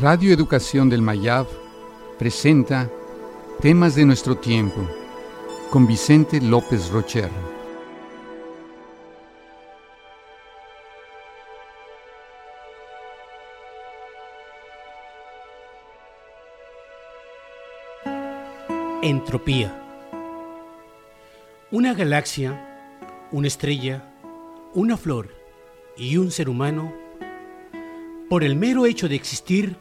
Radio Educación del Mayab presenta Temas de nuestro tiempo con Vicente López Rocher. Entropía. Una galaxia, una estrella, una flor y un ser humano, por el mero hecho de existir,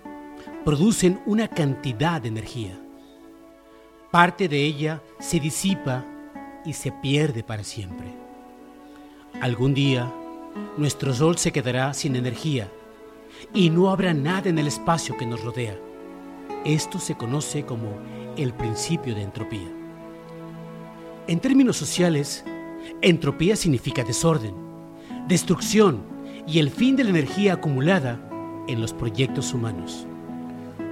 producen una cantidad de energía. Parte de ella se disipa y se pierde para siempre. Algún día, nuestro Sol se quedará sin energía y no habrá nada en el espacio que nos rodea. Esto se conoce como el principio de entropía. En términos sociales, entropía significa desorden, destrucción y el fin de la energía acumulada en los proyectos humanos.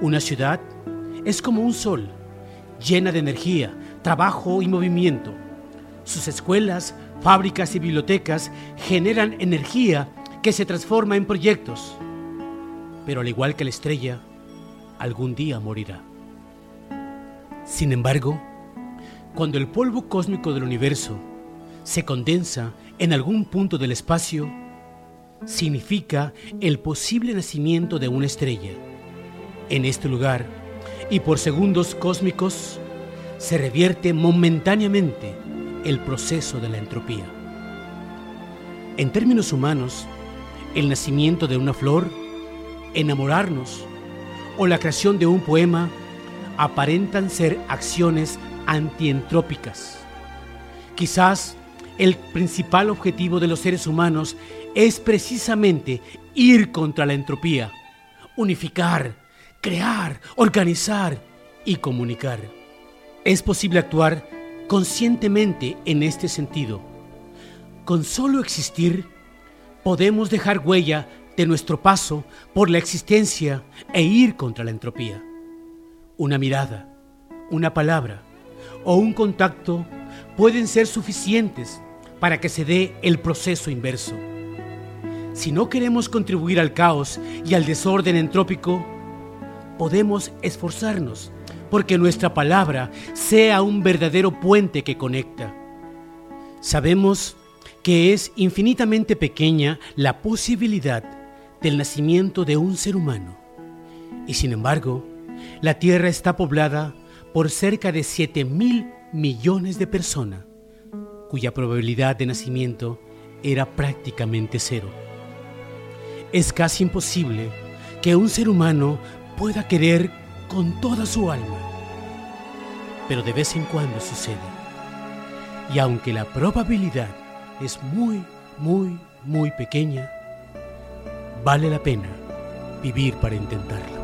Una ciudad es como un sol, llena de energía, trabajo y movimiento. Sus escuelas, fábricas y bibliotecas generan energía que se transforma en proyectos. Pero al igual que la estrella, algún día morirá. Sin embargo, cuando el polvo cósmico del universo se condensa en algún punto del espacio, significa el posible nacimiento de una estrella en este lugar y por segundos cósmicos se revierte momentáneamente el proceso de la entropía. En términos humanos, el nacimiento de una flor, enamorarnos o la creación de un poema aparentan ser acciones antientrópicas. Quizás el principal objetivo de los seres humanos es precisamente ir contra la entropía, unificar, crear, organizar y comunicar. Es posible actuar conscientemente en este sentido. Con solo existir, podemos dejar huella de nuestro paso por la existencia e ir contra la entropía. Una mirada, una palabra o un contacto pueden ser suficientes para que se dé el proceso inverso. Si no queremos contribuir al caos y al desorden entrópico, podemos esforzarnos porque nuestra palabra sea un verdadero puente que conecta. Sabemos que es infinitamente pequeña la posibilidad del nacimiento de un ser humano. Y sin embargo, la Tierra está poblada por cerca de 7 mil millones de personas, cuya probabilidad de nacimiento era prácticamente cero. Es casi imposible que un ser humano pueda querer con toda su alma. Pero de vez en cuando sucede. Y aunque la probabilidad es muy, muy, muy pequeña, vale la pena vivir para intentarla.